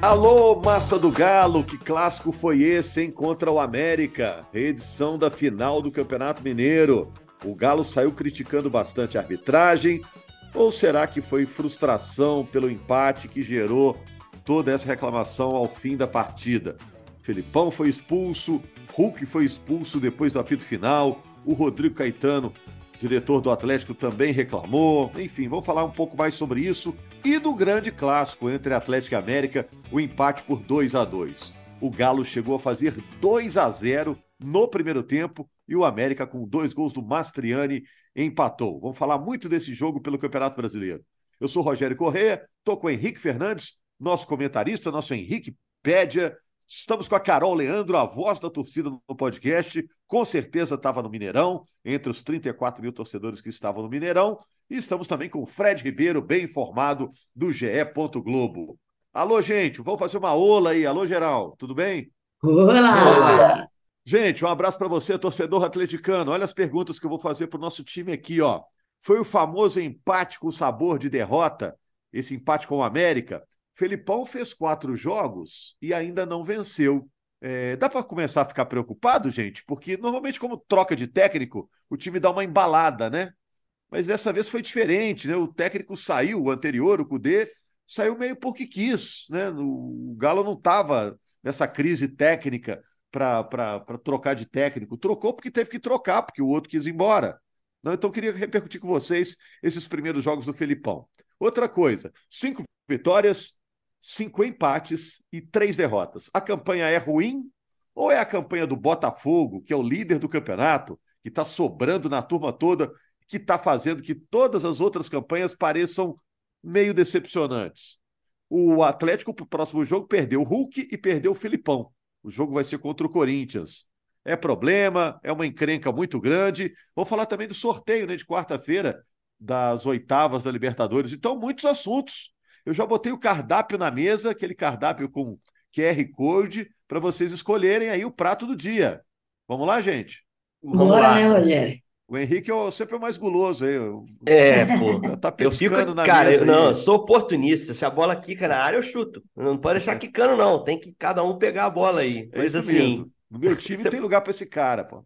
Alô, massa do Galo, que clássico foi esse, hein? Contra o América, reedição da final do Campeonato Mineiro. O Galo saiu criticando bastante a arbitragem, ou será que foi frustração pelo empate que gerou toda essa reclamação ao fim da partida? Felipão foi expulso, Hulk foi expulso depois do apito final, o Rodrigo Caetano diretor do Atlético também reclamou. Enfim, vamos falar um pouco mais sobre isso e do grande clássico entre Atlético e América, o empate por 2 a 2. O Galo chegou a fazer 2 a 0 no primeiro tempo e o América com dois gols do Mastriani empatou. Vamos falar muito desse jogo pelo Campeonato Brasileiro. Eu sou Rogério Corrêa, estou com o Henrique Fernandes, nosso comentarista, nosso Henrique Pédia, Estamos com a Carol Leandro, a voz da torcida no podcast. Com certeza estava no Mineirão, entre os 34 mil torcedores que estavam no Mineirão. E estamos também com o Fred Ribeiro, bem informado, do GE. Globo. Alô, gente, vamos fazer uma ola aí. Alô, geral, tudo bem? Olá! Gente, um abraço para você, torcedor atleticano. Olha as perguntas que eu vou fazer para o nosso time aqui, ó. Foi o famoso empate com sabor de derrota, esse empate com o América. Felipão fez quatro jogos e ainda não venceu. É, dá para começar a ficar preocupado, gente? Porque normalmente, como troca de técnico, o time dá uma embalada, né? Mas dessa vez foi diferente, né? O técnico saiu, o anterior, o Cudê, saiu meio porque quis, né? O Galo não estava nessa crise técnica para trocar de técnico. Trocou porque teve que trocar, porque o outro quis ir embora. Não, então, queria repercutir com vocês esses primeiros jogos do Felipão. Outra coisa: cinco vitórias, cinco empates e três derrotas. A campanha é ruim ou é a campanha do Botafogo, que é o líder do campeonato, que está sobrando na turma toda, que está fazendo que todas as outras campanhas pareçam meio decepcionantes? O Atlético, para o próximo jogo, perdeu o Hulk e perdeu o Filipão. O jogo vai ser contra o Corinthians. É problema, é uma encrenca muito grande. Vamos falar também do sorteio né, de quarta-feira das oitavas da Libertadores. Então, muitos assuntos. Eu já botei o cardápio na mesa, aquele cardápio com QR Code, para vocês escolherem aí o prato do dia. Vamos lá, gente? Vamos Bora, lá. né, Rogério? O Henrique é sempre o mais guloso aí. É, pô. Tá eu fico, na cara, eu, não, eu sou oportunista. Se a bola quica na área, eu chuto. Não pode deixar quicando, não. Tem que cada um pegar a bola aí. É isso assim. Mesmo. No meu time Você... tem lugar para esse cara, pô.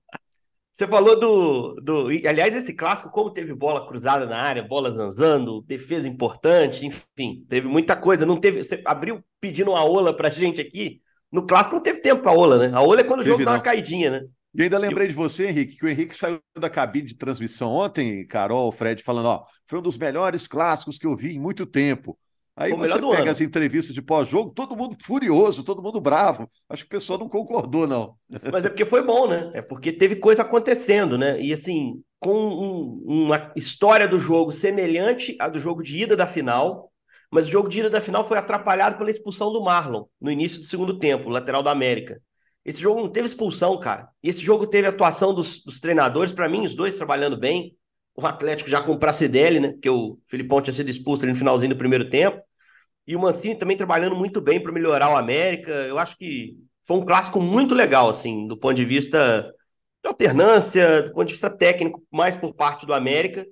Você falou do, do. Aliás, esse clássico, como teve bola cruzada na área, bola zanzando, defesa importante, enfim, teve muita coisa. Não teve. Você abriu pedindo uma ola pra gente aqui. No clássico não teve tempo pra ola, né? A ola é quando o jogo dá uma caidinha, né? E ainda lembrei de você, Henrique, que o Henrique saiu da cabine de transmissão ontem, Carol, Fred, falando: ó, foi um dos melhores clássicos que eu vi em muito tempo. Aí você pega ano. as entrevistas de pós-jogo, todo mundo furioso, todo mundo bravo. Acho que o pessoal não concordou, não. Mas é porque foi bom, né? É porque teve coisa acontecendo, né? E assim, com um, uma história do jogo semelhante à do jogo de ida da final, mas o jogo de ida da final foi atrapalhado pela expulsão do Marlon no início do segundo tempo, lateral da América. Esse jogo não teve expulsão, cara. Esse jogo teve atuação dos, dos treinadores, para mim, os dois trabalhando bem o Atlético já com o Pracidelli, né? Porque o Filipão tinha sido expulso ali no finalzinho do primeiro tempo. E o Mancini também trabalhando muito bem para melhorar o América. Eu acho que foi um clássico muito legal, assim, do ponto de vista de alternância, do ponto de vista técnico, mais por parte do América.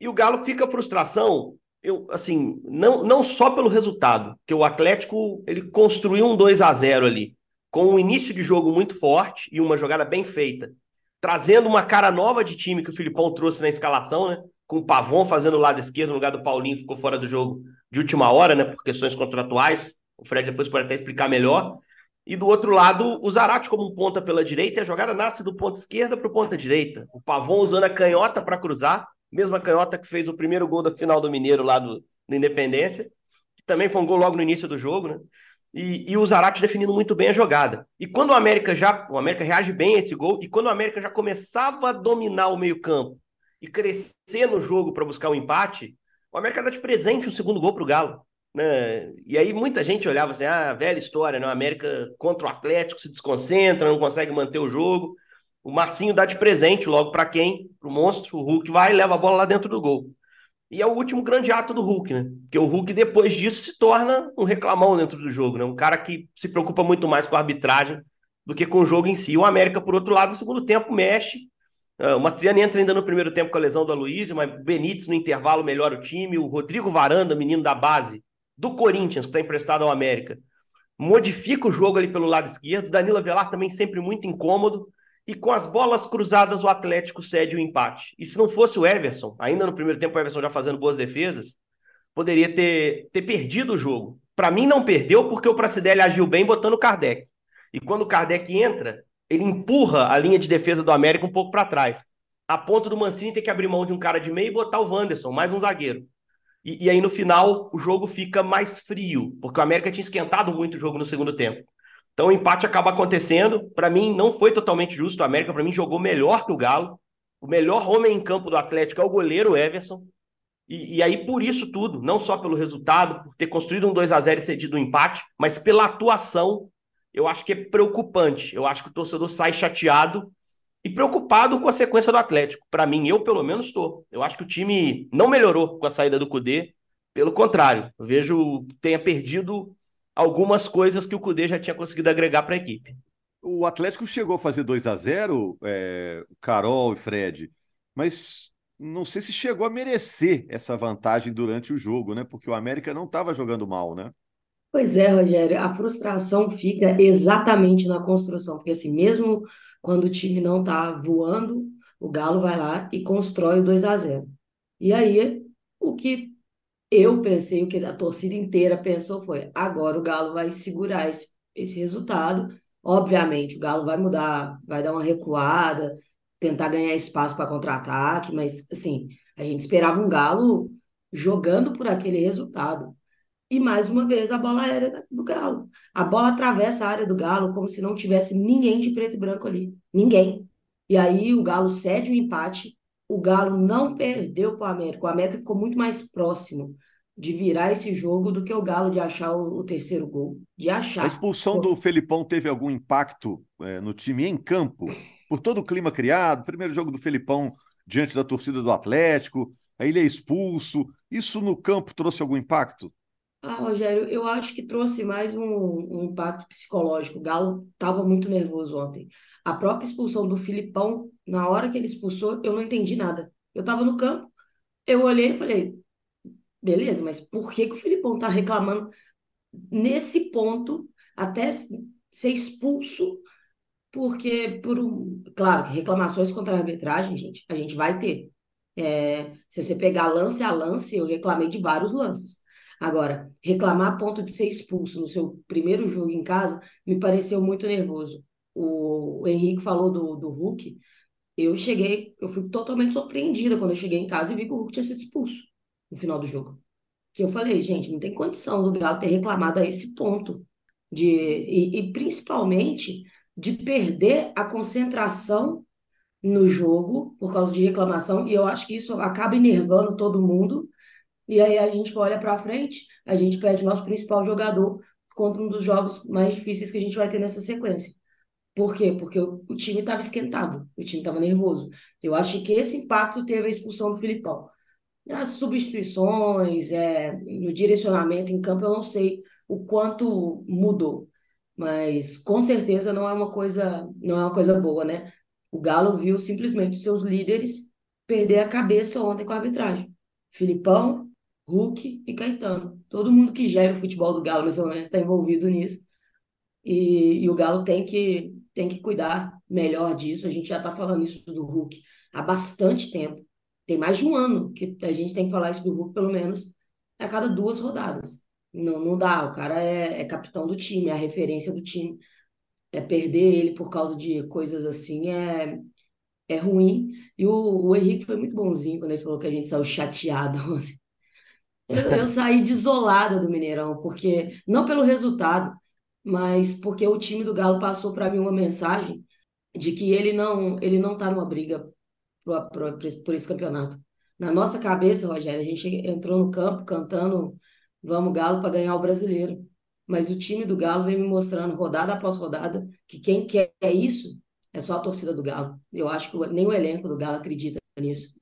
E o Galo fica a frustração, eu, assim, não, não só pelo resultado, que o Atlético ele construiu um 2 a 0 ali, com um início de jogo muito forte e uma jogada bem feita trazendo uma cara nova de time que o Filipão trouxe na escalação, né? Com o Pavon fazendo o lado esquerdo no lugar do Paulinho, ficou fora do jogo de última hora, né? Por questões contratuais. O Fred depois pode até explicar melhor. E do outro lado, o Zarate como um ponta pela direita, a jogada nasce do ponto esquerda para o ponta direita. O Pavon usando a canhota para cruzar, mesma canhota que fez o primeiro gol da final do Mineiro lá do, do Independência, que também foi um gol logo no início do jogo, né? E, e o Zarate definindo muito bem a jogada. E quando o América já. O América reage bem a esse gol, e quando o América já começava a dominar o meio-campo e crescer no jogo para buscar o um empate, o América dá de presente um segundo gol para o Galo. Né? E aí muita gente olhava assim: ah, velha história, né? O América contra o Atlético se desconcentra, não consegue manter o jogo. O Marcinho dá de presente logo para quem? Para o monstro. O Hulk vai e leva a bola lá dentro do gol. E é o último grande ato do Hulk, né? Porque o Hulk, depois disso, se torna um reclamão dentro do jogo, né? Um cara que se preocupa muito mais com a arbitragem do que com o jogo em si. O América, por outro lado, no segundo tempo, mexe. Uh, o Mastriani entra ainda no primeiro tempo com a lesão do Aloysio, mas Benítez no intervalo melhora o time. O Rodrigo Varanda, menino da base do Corinthians, que está emprestado ao América, modifica o jogo ali pelo lado esquerdo. Danilo Velar também sempre muito incômodo e com as bolas cruzadas o Atlético cede o empate. E se não fosse o Everson, ainda no primeiro tempo o Everson já fazendo boas defesas, poderia ter, ter perdido o jogo. Para mim não perdeu porque o Pracidelli agiu bem botando o Kardec. E quando o Kardec entra, ele empurra a linha de defesa do América um pouco para trás. A ponto do Mancini ter que abrir mão de um cara de meio e botar o Wanderson, mais um zagueiro. E, e aí no final o jogo fica mais frio, porque o América tinha esquentado muito o jogo no segundo tempo. Então o empate acaba acontecendo. Para mim, não foi totalmente justo. O América, para mim, jogou melhor que o Galo. O melhor homem em campo do Atlético é o goleiro Everson. E, e, aí, por isso tudo, não só pelo resultado, por ter construído um 2 a 0 e cedido um empate, mas pela atuação, eu acho que é preocupante. Eu acho que o torcedor sai chateado e preocupado com a sequência do Atlético. Para mim, eu pelo menos estou. Eu acho que o time não melhorou com a saída do Cudê. Pelo contrário, vejo que tenha perdido algumas coisas que o Cudê já tinha conseguido agregar para a equipe. O Atlético chegou a fazer 2 a 0 é, Carol e Fred, mas não sei se chegou a merecer essa vantagem durante o jogo, né? Porque o América não estava jogando mal, né? Pois é, Rogério, a frustração fica exatamente na construção, porque assim, mesmo quando o time não está voando, o Galo vai lá e constrói o 2 a 0 E aí, o que eu pensei, o que a torcida inteira pensou foi: agora o Galo vai segurar esse, esse resultado. Obviamente, o Galo vai mudar, vai dar uma recuada, tentar ganhar espaço para contra-ataque, mas assim, a gente esperava um Galo jogando por aquele resultado. E mais uma vez a bola aérea do Galo. A bola atravessa a área do Galo como se não tivesse ninguém de preto e branco ali. Ninguém. E aí o Galo cede o empate o Galo não perdeu para o América. O América ficou muito mais próximo de virar esse jogo do que o Galo de achar o, o terceiro gol. De achar. A expulsão do Felipão teve algum impacto é, no time em campo? Por todo o clima criado, primeiro jogo do Felipão diante da torcida do Atlético, aí ele é expulso. Isso no campo trouxe algum impacto? Ah, Rogério, eu acho que trouxe mais um, um impacto psicológico. O Galo estava muito nervoso ontem. A própria expulsão do Filipão, na hora que ele expulsou, eu não entendi nada. Eu estava no campo, eu olhei e falei, beleza, mas por que, que o Filipão está reclamando nesse ponto até ser expulso? Porque, por um, claro, reclamações contra a arbitragem, gente, a gente vai ter. É, se você pegar lance a lance, eu reclamei de vários lances. Agora, reclamar a ponto de ser expulso no seu primeiro jogo em casa me pareceu muito nervoso o, o Henrique falou do, do Hulk, eu cheguei, eu fui totalmente surpreendida quando eu cheguei em casa e vi que o Hulk tinha sido expulso no final do jogo. Que eu falei, gente, não tem condição do Galo ter reclamado a esse ponto. De, e, e principalmente de perder a concentração no jogo por causa de reclamação, e eu acho que isso acaba enervando todo mundo. E aí a gente olha para frente, a gente perde o nosso principal jogador contra um dos jogos mais difíceis que a gente vai ter nessa sequência. Por quê? Porque o, o time estava esquentado, o time estava nervoso. Eu acho que esse impacto teve a expulsão do Filipão. As substituições, é, no direcionamento em campo, eu não sei o quanto mudou, mas com certeza não é uma coisa, não é uma coisa boa, né? O Galo viu simplesmente seus líderes perder a cabeça ontem com a arbitragem. Filipão, Hulk e Caetano. Todo mundo que gera o futebol do Galo, mais ou menos, está envolvido nisso. E, e, o Galo tem que tem que cuidar melhor disso. A gente já está falando isso do Hulk há bastante tempo. Tem mais de um ano que a gente tem que falar isso do Hulk, pelo menos a cada duas rodadas. Não, não dá. O cara é, é capitão do time, é a referência do time. É perder ele por causa de coisas assim é, é ruim. E o, o Henrique foi muito bonzinho quando ele falou que a gente saiu chateado. Eu, eu saí desolada do Mineirão, porque não pelo resultado, mas porque o time do Galo passou para mim uma mensagem de que ele não ele não está numa briga por, por, por esse campeonato. Na nossa cabeça, Rogério, a gente entrou no campo cantando Vamos Galo para ganhar o brasileiro. Mas o time do Galo vem me mostrando, rodada após rodada, que quem quer isso é só a torcida do Galo. Eu acho que nem o elenco do Galo acredita nisso.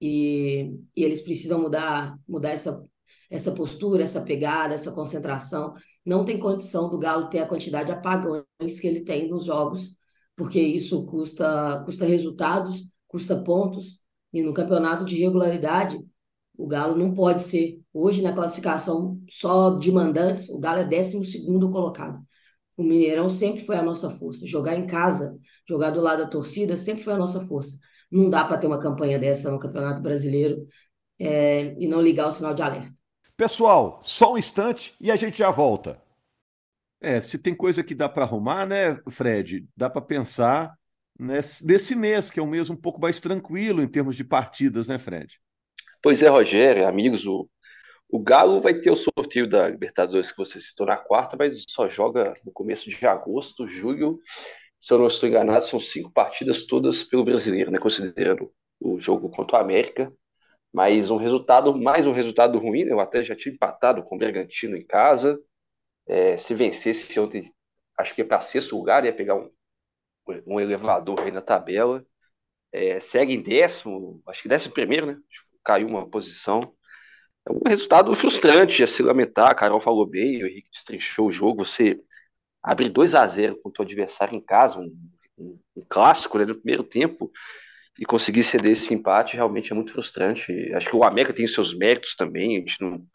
E, e eles precisam mudar, mudar essa, essa postura, essa pegada, essa concentração. Não tem condição do Galo ter a quantidade de apagões que ele tem nos jogos, porque isso custa, custa resultados, custa pontos, e no campeonato de regularidade, o Galo não pode ser, hoje na classificação só de mandantes, o Galo é 12 colocado. O Mineirão sempre foi a nossa força. Jogar em casa, jogar do lado da torcida, sempre foi a nossa força. Não dá para ter uma campanha dessa no Campeonato Brasileiro é, e não ligar o sinal de alerta. Pessoal, só um instante e a gente já volta. É, se tem coisa que dá para arrumar, né, Fred? Dá para pensar nesse, nesse mês, que é um mês um pouco mais tranquilo em termos de partidas, né, Fred? Pois é, Rogério, amigos, o, o Galo vai ter o sorteio da Libertadores que você citou na quarta, mas só joga no começo de agosto, julho. Se eu não estou enganado, são cinco partidas todas pelo brasileiro, né? Considerando o jogo contra o América. Mas um resultado, mais um resultado ruim, né? Eu até já tinha empatado com o Bergantino em casa. É, se vencesse ontem, acho que para sexto lugar, ia pegar um, um elevador aí na tabela. É, segue em décimo, acho que décimo primeiro, né? Caiu uma posição. É um resultado frustrante a se lamentar. A Carol falou bem, o Henrique destrinchou o jogo. Você abre 2 a 0 contra o adversário em casa, um, um, um clássico né, no primeiro tempo, e conseguir ceder esse empate realmente é muito frustrante. Acho que o América tem seus méritos também, a gente não,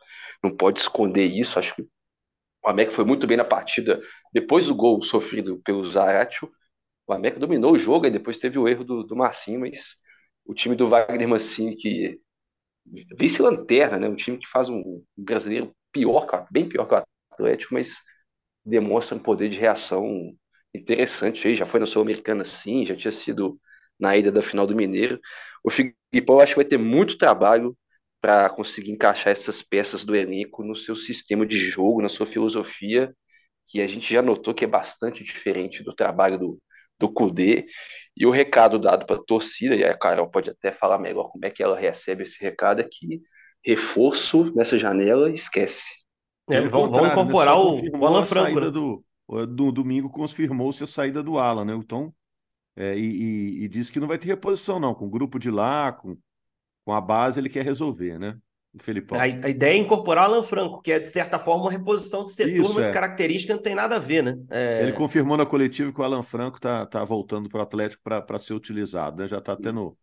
não pode esconder isso. Acho que o América foi muito bem na partida depois do gol sofrido pelo Zaratio. O América dominou o jogo e depois teve o erro do, do Marcinho, mas o time do Wagner Mancini, que vice-lanterna, né? Um time que faz um brasileiro pior, bem pior que o Atlético, mas demonstra um poder de reação interessante. Já foi na Sul-Americana, sim, já tinha sido na ida da final do Mineiro. O Filipão acho que vai ter muito trabalho para conseguir encaixar essas peças do elenco no seu sistema de jogo, na sua filosofia, que a gente já notou que é bastante diferente do trabalho do, do Kudê. E o recado dado para a torcida, e a Carol pode até falar melhor como é que ela recebe esse recado, é que reforço nessa janela, esquece. É, vão, vão, né? incorporar né? o, o Alan Franco. Né? Do, do domingo confirmou-se a saída do Alan, né? Então, é, e, e, e disse que não vai ter reposição, não. Com o grupo de lá, com, com a base, ele quer resolver, né? O Felipão. A, a ideia é incorporar Alan Franco, que é, de certa forma, uma reposição de setor, Isso, mas é. característica não tem nada a ver, né? É... Ele confirmou na coletiva que o Alan Franco tá, tá voltando para o Atlético para ser utilizado, né? Já está até no,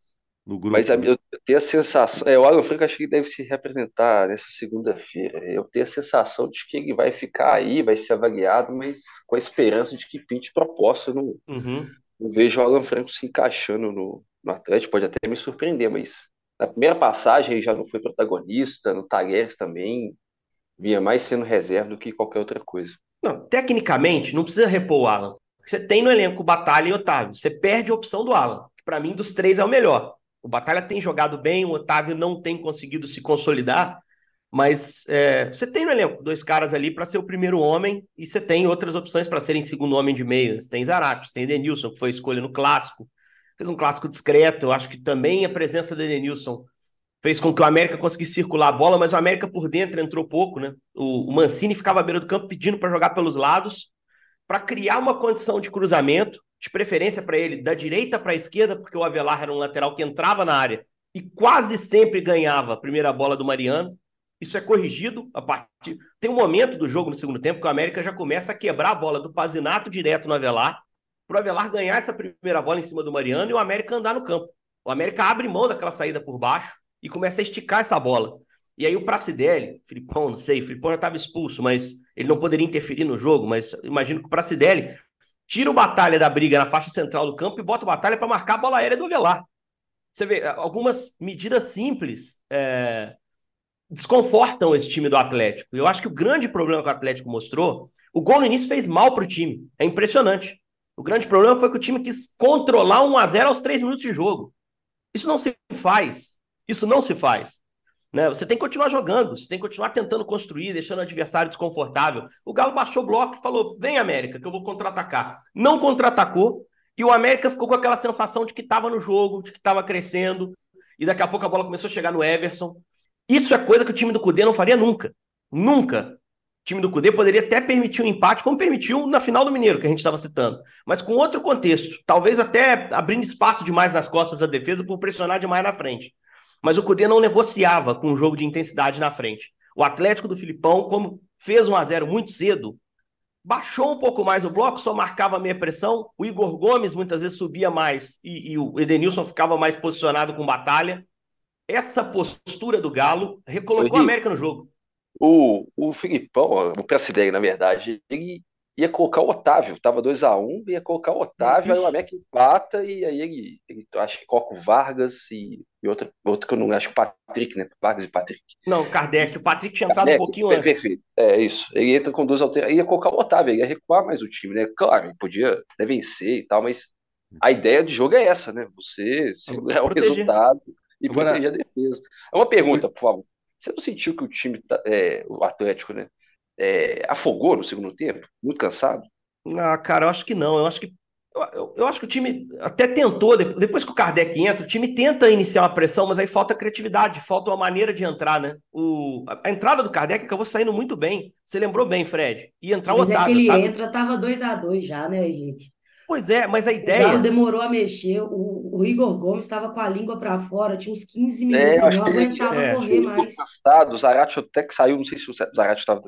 no grupo. Mas eu tenho a sensação. É, o Alan Franco acho que deve se representar nessa segunda-feira. Eu tenho a sensação de que ele vai ficar aí, vai ser avaliado, mas com a esperança de que pinte proposta. Não, uhum. Não vejo o Alan Franco se encaixando no, no Atlético, pode até me surpreender, mas na primeira passagem ele já não foi protagonista, no Tagueres também vinha mais sendo reserva do que qualquer outra coisa. Não, tecnicamente, não precisa repor o Alan. Você tem no elenco Batalha e Otávio. Você perde a opção do Alan, que para mim dos três é o melhor. O Batalha tem jogado bem, o Otávio não tem conseguido se consolidar, mas é, você tem no elenco dois caras ali para ser o primeiro homem e você tem outras opções para serem segundo homem de meio. Você tem Zarate, tem Denilson, que foi escolha no clássico fez um clássico discreto. Eu acho que também a presença do Edenilson fez com que o América conseguisse circular a bola, mas o América por dentro entrou pouco, né? O, o Mancini ficava à beira do campo pedindo para jogar pelos lados, para criar uma condição de cruzamento, de preferência para ele da direita para a esquerda, porque o Avelar era um lateral que entrava na área e quase sempre ganhava a primeira bola do Mariano. Isso é corrigido a partir. Tem um momento do jogo no segundo tempo que o América já começa a quebrar a bola do Pazinato direto no Avelar para o Avelar ganhar essa primeira bola em cima do Mariano e o América andar no campo. O América abre mão daquela saída por baixo e começa a esticar essa bola. E aí o Pracidelli, Filipão, não sei, Filipão já estava expulso, mas ele não poderia interferir no jogo, mas imagino que o Pracidelli tira o Batalha da briga na faixa central do campo e bota o Batalha para marcar a bola aérea do Avelar. Você vê, algumas medidas simples é, desconfortam esse time do Atlético. Eu acho que o grande problema que o Atlético mostrou, o gol no início fez mal para o time. É impressionante. O grande problema foi que o time quis controlar 1 a 0 aos 3 minutos de jogo. Isso não se faz. Isso não se faz. Né? Você tem que continuar jogando, você tem que continuar tentando construir, deixando o adversário desconfortável. O Galo baixou o bloco e falou: vem, América, que eu vou contra-atacar. Não contra-atacou, e o América ficou com aquela sensação de que estava no jogo, de que estava crescendo, e daqui a pouco a bola começou a chegar no Everson. Isso é coisa que o time do Cudê não faria nunca. Nunca. time do Cudê poderia até permitir um empate, como permitiu na final do Mineiro, que a gente estava citando, mas com outro contexto, talvez até abrindo espaço demais nas costas da defesa por pressionar demais na frente. Mas o Cudê não negociava com um jogo de intensidade na frente. O Atlético do Filipão, como fez 1 a 0 muito cedo, baixou um pouco mais o bloco, só marcava meia pressão. O Igor Gomes muitas vezes subia mais e, e o Edenilson ficava mais posicionado com batalha. Essa postura do Galo recolocou a América no jogo. O, o Filipão, o Pracidelli, na verdade, ele ia colocar o Otávio, tava 2x1, um, ia colocar o Otávio, Isso. aí o América empata, e aí ele, ele acho que coloca o Vargas e, e outro, outro que eu não acho, o Patrick, né? Vargas e Patrick. Não, Kardec, o Patrick tinha entrado Kardec, um pouquinho antes. Perfeito, é isso. Ele entra com duas alterações, ia colocar o Otávio, ele ia recuar mais o time, né? Claro, ele podia até vencer e tal, mas a ideia de jogo é essa, né? Você segurar o resultado e Agora... proteger a defesa. É uma pergunta, por favor. Você não sentiu que o time, tá, é, o Atlético, né, é, afogou no segundo tempo? Muito cansado? Ah, cara, eu acho que não. Eu acho que eu, eu, acho que o time até tentou, depois que o Kardec entra, o time tenta iniciar uma pressão, mas aí falta criatividade, falta uma maneira de entrar, né? O, a, a entrada do Kardec acabou saindo muito bem. Você lembrou bem, Fred? E entrar mas o Otávio. É que ele entra, tava 2 a 2 já, né, gente? Pois é, mas a ideia. O Galo demorou a mexer. O, o Igor Gomes estava com a língua para fora, tinha uns 15 é, minutos, é, não aguentava é, correr mais. Cansado, o Zarate até que saiu, não sei se o Zarate estava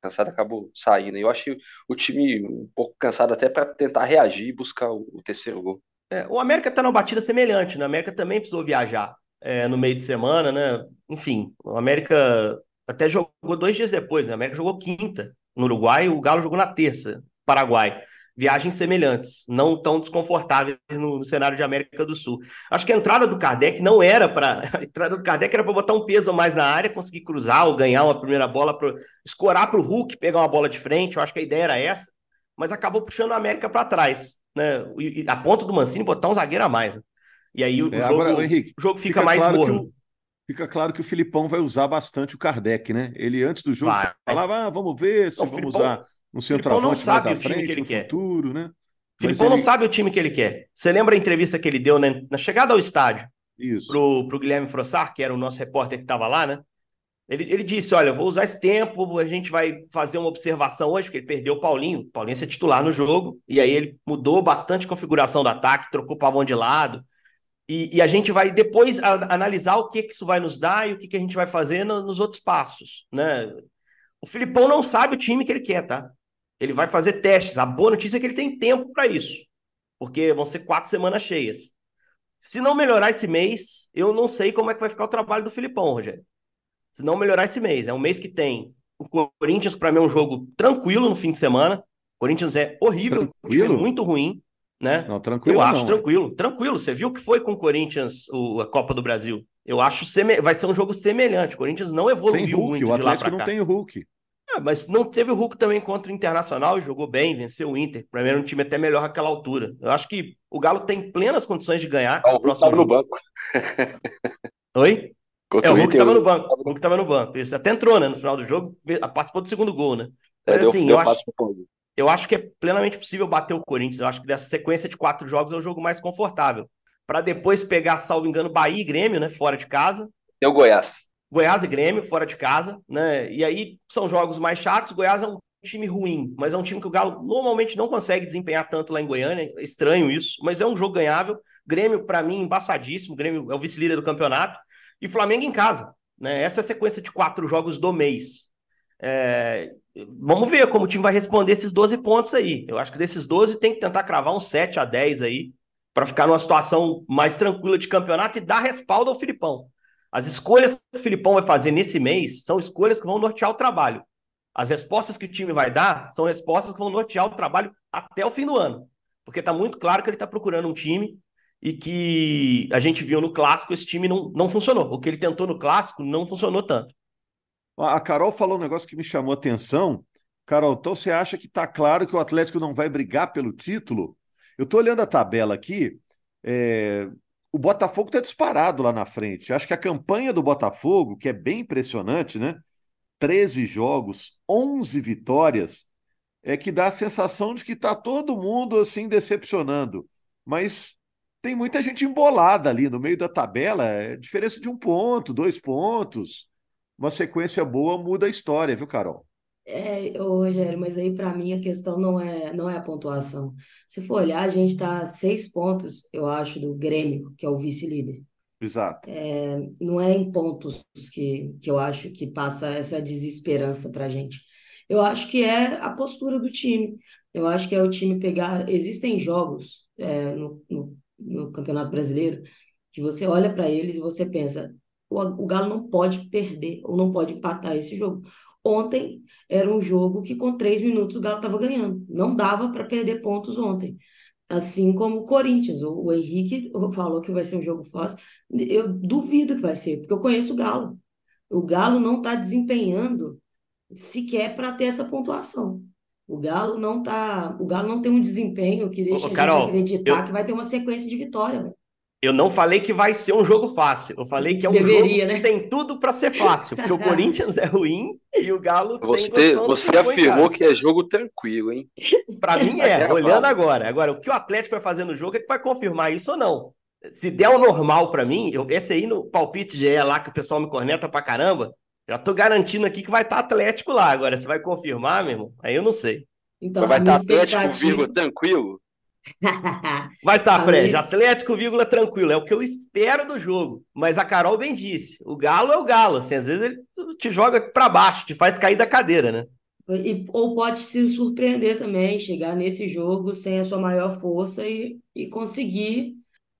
cansado, acabou saindo. Eu acho que o time um pouco cansado até para tentar reagir e buscar o, o terceiro gol. É, o América está numa batida semelhante, né? O América também precisou viajar é, no meio de semana, né? Enfim, o América até jogou dois dias depois, né? O América jogou quinta no Uruguai, o Galo jogou na terça, Paraguai viagens semelhantes, não tão desconfortáveis no, no, cenário de América do Sul. Acho que a entrada do Kardec não era para. A entrada do Kardec era para botar um peso mais na área, conseguir cruzar ou ganhar uma primeira bola, para escorar para o Hulk, pegar uma bola de frente. Eu acho que a ideia era essa, mas acabou puxando a América para trás. Né? E, a ponto do Mancini botar um zagueiro a mais. Né? E aí o, é, jogo, agora, Henrique, o jogo fica, fica mais claro morno. Fica claro que o Filipão vai usar bastante o Kardec, né? Ele antes do jogo vai. falava: ah, vamos ver se vamos Filipão... usar um centroavante não sabe mais à frente, que ele quer. futuro, né? Filipão ele... não sabe o time que ele quer. Você lembra a entrevista que ele deu na, na chegada ao estádio? Isso. Pro, pro Guilherme Frossar, que era o nosso repórter que estava lá, né? Ele, ele disse: Olha, vou usar esse tempo, a gente vai fazer uma observação hoje, porque ele perdeu o Paulinho. O Paulinho ia ser titular no jogo, e aí ele mudou bastante a configuração do ataque, trocou o Pavão de lado. E, e, a gente vai depois a, analisar o que, que isso vai nos dar e o que, que a gente vai fazer no, nos outros passos, né? O Filipão não sabe o time que ele quer, tá? Ele vai fazer testes. A boa notícia é que ele tem tempo para isso, porque vão ser quatro semanas cheias. Se não melhorar esse mês, eu não sei como é que vai ficar o trabalho do Filipão, Rogério. Se não melhorar esse mês, é um mês que tem o Corinthians, para mim, é um jogo tranquilo no fim de semana. O Corinthians é horrível, tranquilo? muito ruim, né? Não, tranquilo. Eu acho não, tranquilo, tranquilo. Você viu que foi com o Corinthians o, a Copa do Brasil? Eu acho seme... vai ser um jogo semelhante. O Corinthians não evoluiu Sem Hulk, muito o Atlético não tem o Hulk. Ah, mas não teve o Hulk também contra o Internacional e jogou bem, venceu o Inter. Para mim era um time até melhor naquela altura. Eu acho que o Galo tem plenas condições de ganhar. Ah, o Hulk estava no banco. Oi? Contra é, o Hulk estava no banco. O Hulk estava no banco. Esse até entrou, né? No final do jogo, participou do segundo gol, né? É, mas assim, eu, acho, eu acho que é plenamente possível bater o Corinthians. Eu acho que dessa sequência de quatro jogos é o jogo mais confortável. Para depois pegar, salvo engano, Bahia e Grêmio, né? Fora de casa. E o Goiás. Goiás e Grêmio, fora de casa, né? E aí são jogos mais chatos. Goiás é um time ruim, mas é um time que o Galo normalmente não consegue desempenhar tanto lá em Goiânia. É estranho isso, mas é um jogo ganhável. Grêmio, para mim, embaçadíssimo. Grêmio é o vice-líder do campeonato. E Flamengo em casa. Né? Essa é a sequência de quatro jogos do mês. É... Vamos ver como o time vai responder esses 12 pontos aí. Eu acho que desses 12 tem que tentar cravar uns 7 a 10 aí, para ficar numa situação mais tranquila de campeonato e dar respaldo ao Filipão. As escolhas que o Filipão vai fazer nesse mês são escolhas que vão nortear o trabalho. As respostas que o time vai dar são respostas que vão nortear o trabalho até o fim do ano. Porque está muito claro que ele está procurando um time e que a gente viu no clássico, esse time não, não funcionou. O que ele tentou no clássico não funcionou tanto. A Carol falou um negócio que me chamou a atenção. Carol, então você acha que está claro que o Atlético não vai brigar pelo título? Eu estou olhando a tabela aqui. É, o Botafogo está disparado lá na frente. Acho que a campanha do Botafogo, que é bem impressionante, né? 13 jogos, 11 vitórias, é que dá a sensação de que está todo mundo assim decepcionando. Mas tem muita gente embolada ali no meio da tabela, é diferença de um ponto, dois pontos. Uma sequência boa muda a história, viu, Carol? É, ô, Rogério, mas aí para mim a questão não é, não é a pontuação. Se for olhar, a gente está a seis pontos, eu acho, do Grêmio, que é o vice-líder. Exato. É, não é em pontos que, que eu acho que passa essa desesperança para a gente. Eu acho que é a postura do time. Eu acho que é o time pegar. Existem jogos é, no, no, no Campeonato Brasileiro que você olha para eles e você pensa: o, o Galo não pode perder ou não pode empatar esse jogo. Ontem era um jogo que com três minutos o Galo estava ganhando. Não dava para perder pontos ontem. Assim como o Corinthians. O, o Henrique falou que vai ser um jogo fácil. Eu duvido que vai ser, porque eu conheço o Galo. O Galo não está desempenhando sequer para ter essa pontuação. O Galo não tá, o Galo não tem um desempenho que deixa Ô, a Carol, gente acreditar eu... que vai ter uma sequência de vitória. Véio. Eu não falei que vai ser um jogo fácil. Eu falei que é um Deveria, jogo né? que tem tudo para ser fácil, porque o Corinthians é ruim e o Galo você, tem Você afirmou que é jogo tranquilo, hein? Para mim é, olhando agora. Agora, o que o Atlético vai fazer no jogo é que vai confirmar isso ou não. Se der o normal para mim, eu, esse aí no palpite GE lá que o pessoal me corneta pra caramba, já tô garantindo aqui que vai estar tá Atlético lá. Agora, você vai confirmar, meu irmão? Aí eu não sei. Então, vai estar tá Atlético, vírgula, tranquilo? Vai estar, tá, Fred. Atlético, vírgula, tranquilo. É o que eu espero do jogo. Mas a Carol bem disse: o Galo é o Galo. Assim, às vezes ele te joga para baixo, te faz cair da cadeira, né? E, ou pode se surpreender também, chegar nesse jogo sem a sua maior força e, e conseguir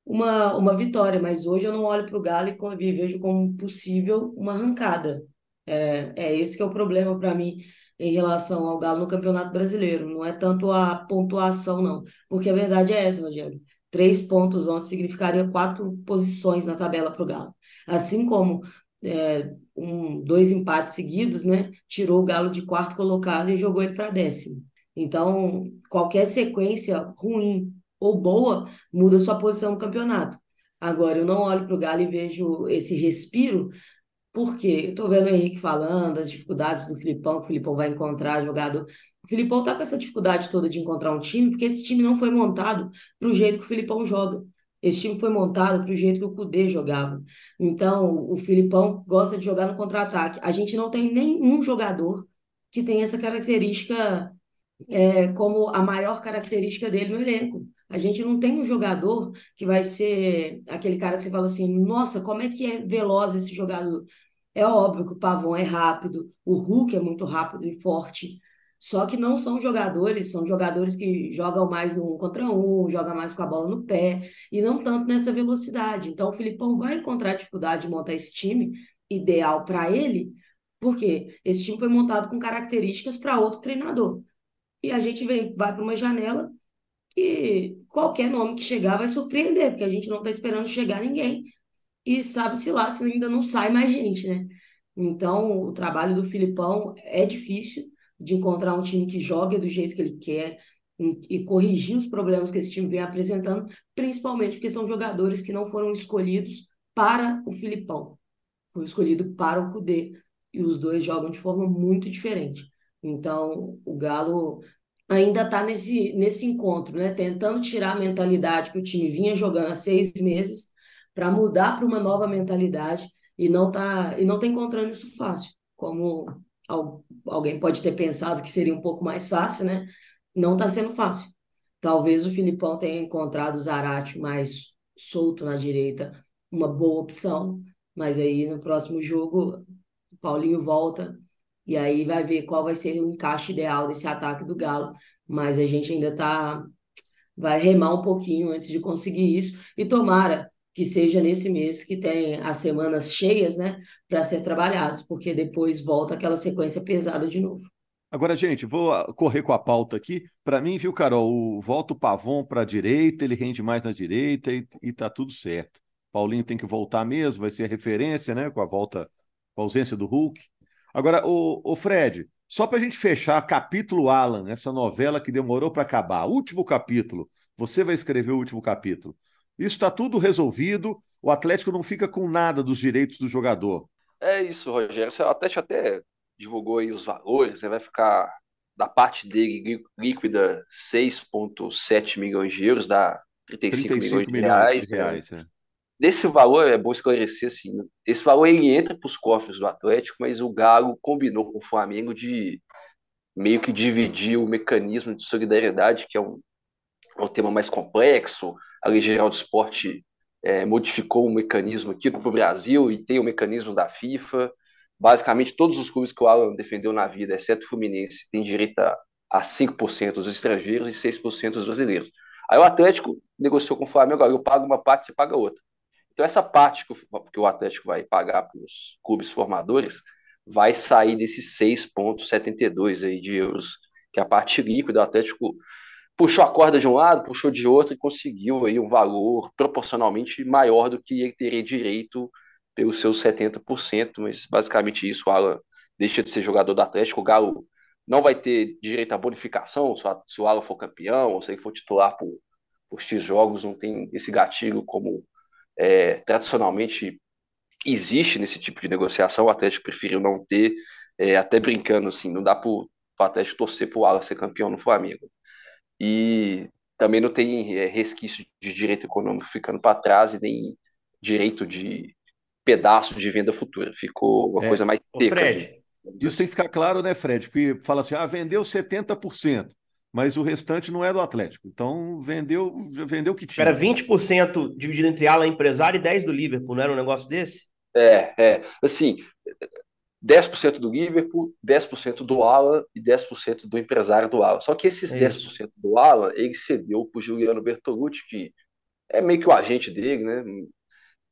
uma, uma vitória. Mas hoje eu não olho para o Galo e vejo como possível uma arrancada. É, é esse que é o problema para mim em relação ao Galo no Campeonato Brasileiro. Não é tanto a pontuação, não. Porque a verdade é essa, Rogério. Três pontos ontem significaria quatro posições na tabela para o Galo. Assim como é, um, dois empates seguidos, né? Tirou o Galo de quarto colocado e jogou ele para décimo. Então, qualquer sequência ruim ou boa muda sua posição no campeonato. Agora, eu não olho para o Galo e vejo esse respiro por quê? Eu estou vendo o Henrique falando das dificuldades do Filipão, que o Filipão vai encontrar jogador. O Filipão está com essa dificuldade toda de encontrar um time, porque esse time não foi montado para o jeito que o Filipão joga. Esse time foi montado para o jeito que o Cudê jogava. Então, o Filipão gosta de jogar no contra-ataque. A gente não tem nenhum jogador que tem essa característica é, como a maior característica dele no elenco. A gente não tem um jogador que vai ser aquele cara que você fala assim, nossa, como é que é veloz esse jogador? É óbvio que o Pavão é rápido, o Hulk é muito rápido e forte, só que não são jogadores, são jogadores que jogam mais no um contra um, jogam mais com a bola no pé, e não tanto nessa velocidade. Então o Filipão vai encontrar dificuldade de montar esse time ideal para ele, porque esse time foi montado com características para outro treinador. E a gente vem, vai para uma janela que qualquer nome que chegar vai surpreender, porque a gente não está esperando chegar ninguém e sabe-se lá se ainda não sai mais gente, né? Então, o trabalho do Filipão é difícil de encontrar um time que jogue do jeito que ele quer e corrigir os problemas que esse time vem apresentando, principalmente porque são jogadores que não foram escolhidos para o Filipão. Foi escolhido para o Cudê. E os dois jogam de forma muito diferente. Então, o Galo ainda está nesse, nesse encontro, né? Tentando tirar a mentalidade que o time vinha jogando há seis meses para mudar para uma nova mentalidade e não tá e não está encontrando isso fácil, como alguém pode ter pensado que seria um pouco mais fácil, né? Não está sendo fácil. Talvez o Filipão tenha encontrado o Zarate mais solto na direita, uma boa opção, mas aí no próximo jogo o Paulinho volta e aí vai ver qual vai ser o encaixe ideal desse ataque do Galo, mas a gente ainda tá vai remar um pouquinho antes de conseguir isso e tomara que seja nesse mês que tem as semanas cheias, né, para ser trabalhados, porque depois volta aquela sequência pesada de novo. Agora, gente, vou correr com a pauta aqui. Para mim, viu, Carol, volta o Pavon para a direita, ele rende mais na direita e, e tá tudo certo. Paulinho tem que voltar mesmo, vai ser a referência, né, com a volta, com a ausência do Hulk. Agora, o, o Fred, só para a gente fechar, capítulo Alan, essa novela que demorou para acabar, último capítulo, você vai escrever o último capítulo. Isso está tudo resolvido, o Atlético não fica com nada dos direitos do jogador. É isso, Rogério. O Atlético até divulgou aí os valores, né? vai ficar da parte dele líquida 6,7 milhões de euros, dá 35, 35 milhões de reais. De reais né? é. Desse valor, é bom esclarecer assim, esse valor ele entra para os cofres do Atlético, mas o Galo combinou com o Flamengo de meio que dividir o mecanismo de solidariedade, que é um, é um tema mais complexo. A Lei Geral do Esporte é, modificou o mecanismo aqui para o Brasil e tem o mecanismo da FIFA. Basicamente, todos os clubes que o Alan defendeu na vida, exceto o Fluminense, têm direito a, a 5% dos estrangeiros e 6% dos brasileiros. Aí o Atlético negociou com o Flamengo, eu pago uma parte, você paga outra. Então, essa parte que o, que o Atlético vai pagar para os clubes formadores vai sair desses 6,72 aí de euros, que é a parte líquida. O Atlético puxou a corda de um lado, puxou de outro e conseguiu aí um valor proporcionalmente maior do que ele teria direito pelos seus 70%, mas basicamente isso, o Alan deixa de ser jogador do Atlético, o Galo não vai ter direito à bonificação se o Alan for campeão, ou se ele for titular por, por X jogos, não tem esse gatilho como é, tradicionalmente existe nesse tipo de negociação, o Atlético preferiu não ter, é, até brincando assim, não dá para o Atlético torcer para o Alan ser campeão no Flamengo. E também não tem é, resquício de direito econômico ficando para trás e nem direito de pedaço de venda futura. Ficou uma é. coisa mais seca. Fred, isso tem que ficar claro, né, Fred? Porque fala assim, ah, vendeu 70%, mas o restante não é do Atlético. Então, vendeu vendeu o que tinha. Era 20% dividido entre ala empresário e 10% do Liverpool, não era um negócio desse? É, é. Assim, 10% do Liverpool, 10% do Alan e 10% do empresário do Alan. Só que esses é 10% do Alan, ele cedeu para o Juliano Bertolucci, que é meio que o agente dele, né?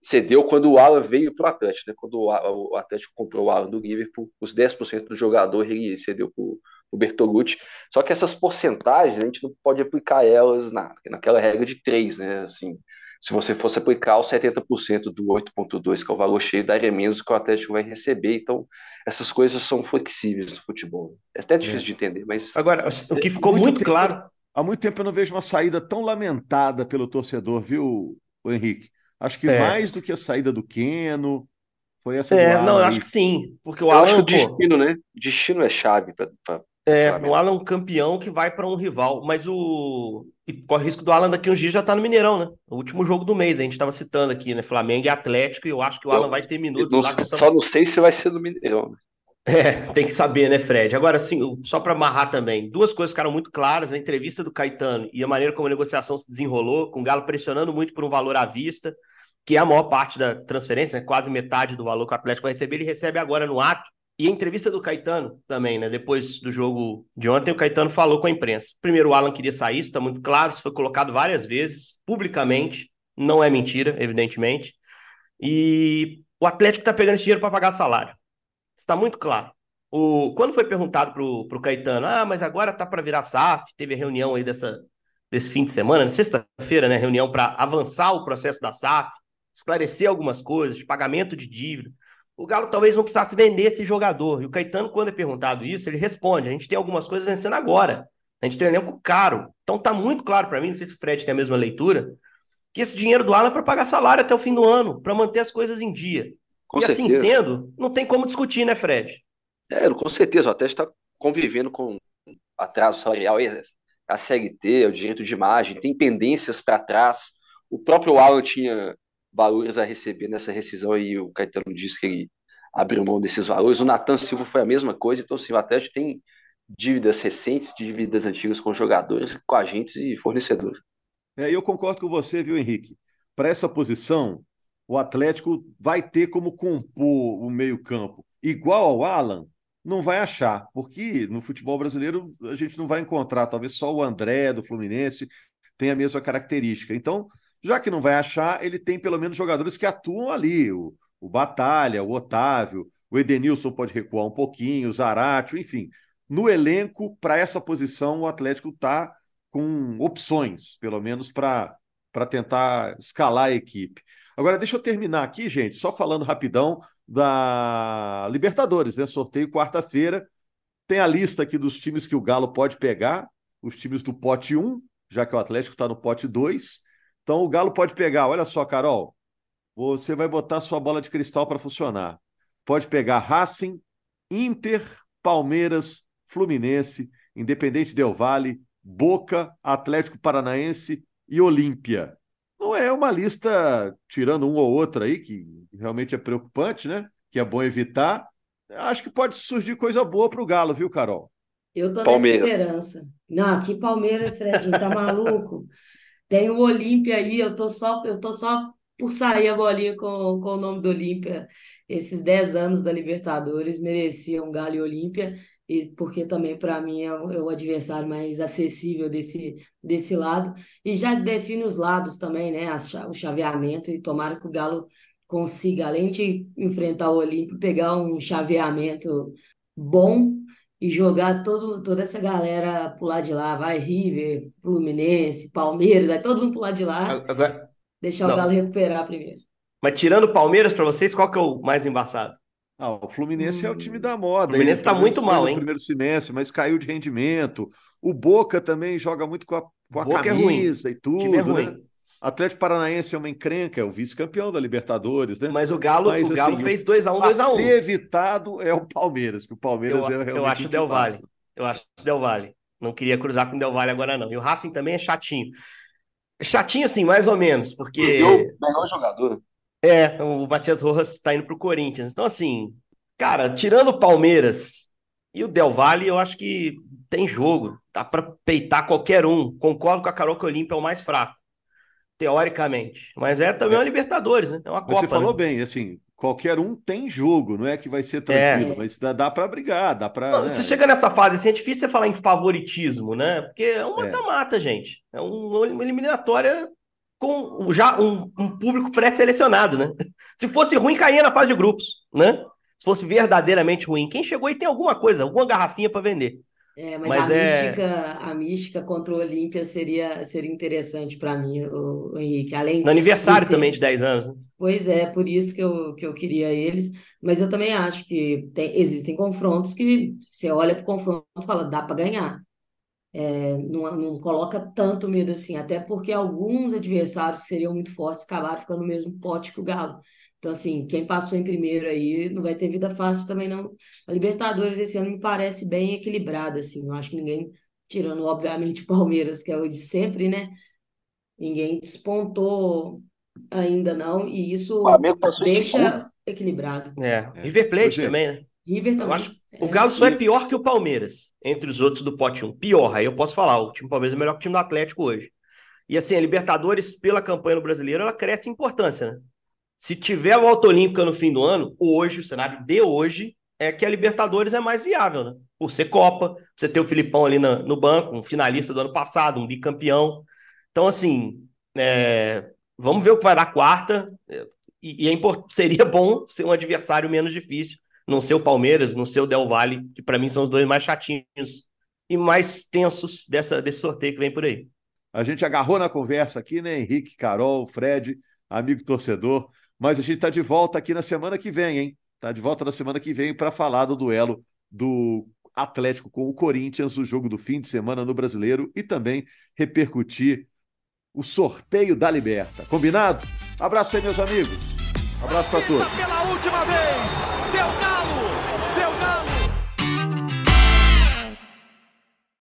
Cedeu quando o Alan veio para o Atlético, né? Quando o Atlético comprou o Alan do Liverpool, os 10% do jogador ele cedeu para o Bertolucci. Só que essas porcentagens a gente não pode aplicar elas na, naquela regra de 3, né? Assim, se você fosse aplicar os 70% do 8,2, que é o valor cheio, daria menos que o Atlético vai receber. Então, essas coisas são flexíveis no futebol. É até difícil é. de entender, mas. Agora, o que ficou muito, muito claro. Há muito tempo eu não vejo uma saída tão lamentada pelo torcedor, viu, o Henrique? Acho que é. mais do que a saída do Queno, foi essa É, não, eu acho que sim. Porque o eu Alan. Acho que o destino, né? Destino é chave para é, o Alan é um campeão que vai para um rival, mas o. E corre risco do Alan daqui uns dias já tá no Mineirão, né? O último jogo do mês, a gente estava citando aqui, né? Flamengo e Atlético, e eu acho que o Alan vai ter minutos não, lá. Só não sei se vai ser no Mineirão, né? É, tem que saber, né, Fred? Agora, assim, só para amarrar também, duas coisas ficaram muito claras: a entrevista do Caetano e a maneira como a negociação se desenrolou, com o Galo pressionando muito por um valor à vista, que é a maior parte da transferência, né? quase metade do valor que o Atlético vai receber, ele recebe agora no ato. E a entrevista do Caetano também, né? Depois do jogo de ontem, o Caetano falou com a imprensa. Primeiro, o Alan queria sair, está muito claro, isso foi colocado várias vezes, publicamente. Não é mentira, evidentemente. E o Atlético está pegando esse dinheiro para pagar salário. Está muito claro. O, quando foi perguntado para o Caetano, ah, mas agora tá para virar SAF, teve reunião aí dessa, desse fim de semana, na sexta-feira, né? Reunião para avançar o processo da SAF, esclarecer algumas coisas, de pagamento de dívida o Galo talvez não precisasse vender esse jogador. E o Caetano, quando é perguntado isso, ele responde: a gente tem algumas coisas vencendo agora. A gente tem um elenco caro. Então tá muito claro para mim, não sei se o Fred tem a mesma leitura, que esse dinheiro do Alan é para pagar salário até o fim do ano, para manter as coisas em dia. Com e assim certeza. assim sendo, não tem como discutir, né, Fred? É, com certeza. O Atlético está convivendo com atraso salarial, a CLT, o direito de imagem, tem pendências para trás. O próprio Alan tinha valores a receber nessa rescisão e o Caetano disse que ele abriu mão desses valores. O Natan Silva foi a mesma coisa, então assim, o Atlético tem dívidas recentes, dívidas antigas com jogadores, com agentes e fornecedores. É, eu concordo com você, viu, Henrique? Para essa posição, o Atlético vai ter como compor o meio-campo igual ao Alan, não vai achar, porque no futebol brasileiro a gente não vai encontrar, talvez só o André do Fluminense tenha a mesma característica. Então, já que não vai achar, ele tem pelo menos jogadores que atuam ali. O, o Batalha, o Otávio, o Edenilson pode recuar um pouquinho, o Zaratio, enfim. No elenco, para essa posição, o Atlético está com opções, pelo menos para tentar escalar a equipe. Agora, deixa eu terminar aqui, gente, só falando rapidão da Libertadores, né? Sorteio quarta-feira. Tem a lista aqui dos times que o Galo pode pegar, os times do pote 1, já que o Atlético está no pote 2. Então o Galo pode pegar, olha só, Carol, você vai botar sua bola de cristal para funcionar. Pode pegar Racing, Inter, Palmeiras, Fluminense, Independente Del Vale, Boca, Atlético Paranaense e Olímpia. Não é uma lista, tirando um ou outro aí, que realmente é preocupante, né? Que é bom evitar. Acho que pode surgir coisa boa para o Galo, viu, Carol? Eu tô Palmeiras. nessa esperança. Não, aqui Palmeiras, Fredinho, tá maluco? Tem o Olímpia aí, eu tô só, eu tô só por sair a bolinha com, com o nome do Olímpia. Esses 10 anos da Libertadores mereciam Galo e Olímpia, e porque também para mim é o, é o adversário mais acessível desse, desse lado. E já define os lados também, né? O chaveamento, e tomara que o Galo consiga, além de enfrentar o Olímpio, pegar um chaveamento bom e jogar todo, toda essa galera lado de lá, vai River, Fluminense, Palmeiras, vai todo mundo lado de lá, Agora, deixar não. o Galo recuperar primeiro. mas tirando o Palmeiras para vocês, qual que é o mais embaçado? Ah, o Fluminense é o Hum. time da moda. O Fluminense Ele tá pelo muito mal, no hein? primeiro semestre, mas caiu de rendimento. O Boca também joga muito com a, com a Boca é ruim. camisa e O time é tudo, ruim. né? Atlético Paranaense é uma encrenca, é o vice-campeão da Libertadores, né? Mas o Galo, Mas, o Galo assim, fez 2x1, A 2x1. ser evitado é o Palmeiras, que o Palmeiras Eu- é eu realmente acho um o Del. Valle. Eu acho o Del Valle. Não queria cruzar com o Del Valle agora, não. E o Racing também é chatinho. Chatinho, assim, mais ou menos, porque o melhor jogador. é, o Matias Rojas está indo pro Corinthians. Então, assim, cara, tirando o Palmeiras e o Del Valle, eu acho que tem jogo. Dá para peitar qualquer um. Concordo com a Carol que o Olímpia é o mais fraco, teoricamente. Mas é também uma Libertadores, né? É uma Mas Copa, você falou né? bem, assim, qualquer um tem jogo, não é que vai ser tranquilo, É. mas dá, dá para brigar, dá para. Não, Você chega nessa fase, assim, é difícil você falar em favoritismo, né? Porque é um É. mata-mata, gente. É um- uma eliminatória com já um, um público pré-selecionado, né? Se fosse ruim, caía na fase de grupos, né? Se fosse verdadeiramente ruim, quem chegou aí tem alguma coisa, alguma garrafinha para vender. É, mas, Mas a é- mística, a mística contra o Olímpia seria, seria interessante para mim, o, o Henrique. Além No aniversário Sim. também de 10 anos, né? Pois é, por isso que eu, que eu queria eles, mas eu também acho que tem- existem confrontos que você olha para o confronto e fala, dá para ganhar. É, não, não coloca tanto medo assim, até porque alguns adversários que seriam muito fortes acabaram ficando no mesmo pote que o Galo. Então, assim, quem passou em primeiro aí não vai ter vida fácil também, não. A Libertadores esse ano me parece bem equilibrada, assim, não acho que ninguém, tirando obviamente o Palmeiras, que é o de sempre, né? Ninguém despontou ainda não, e isso deixa equilibrado. É. É. River Plate é. também, né? River Eu também. acho O É, Galo só é pior que o Palmeiras, entre os outros do pote 1. Pior, aí eu posso falar. O time do Palmeiras é melhor que o time do Atlético hoje. E assim, a Libertadores, pela campanha no brasileiro, ela cresce em importância, né? Se tiver a volta olímpica no fim do ano, hoje, o cenário de hoje, é que a Libertadores é mais viável, né? Por ser Copa, você ter o Filipão ali na- no banco, um finalista do ano passado, um bicampeão. Então, assim, é, vamos ver o que vai dar quarta. É, E, e é impor- seria bom ser um adversário menos difícil não ser o Palmeiras, não ser o Del Valle, que para mim são os dois mais chatinhos e mais tensos dessa, desse sorteio que vem por aí. A gente agarrou na conversa aqui, né? Henrique, Carol, Fred, amigo torcedor. Mas a gente está de volta aqui na semana que vem, hein? Está de volta na semana que vem para falar do duelo do Atlético com o Corinthians, o jogo do fim de semana no Brasileiro e também repercutir o sorteio da Liberta. Combinado? Abraço aí, meus amigos. Abraço para todos. Pela última vez.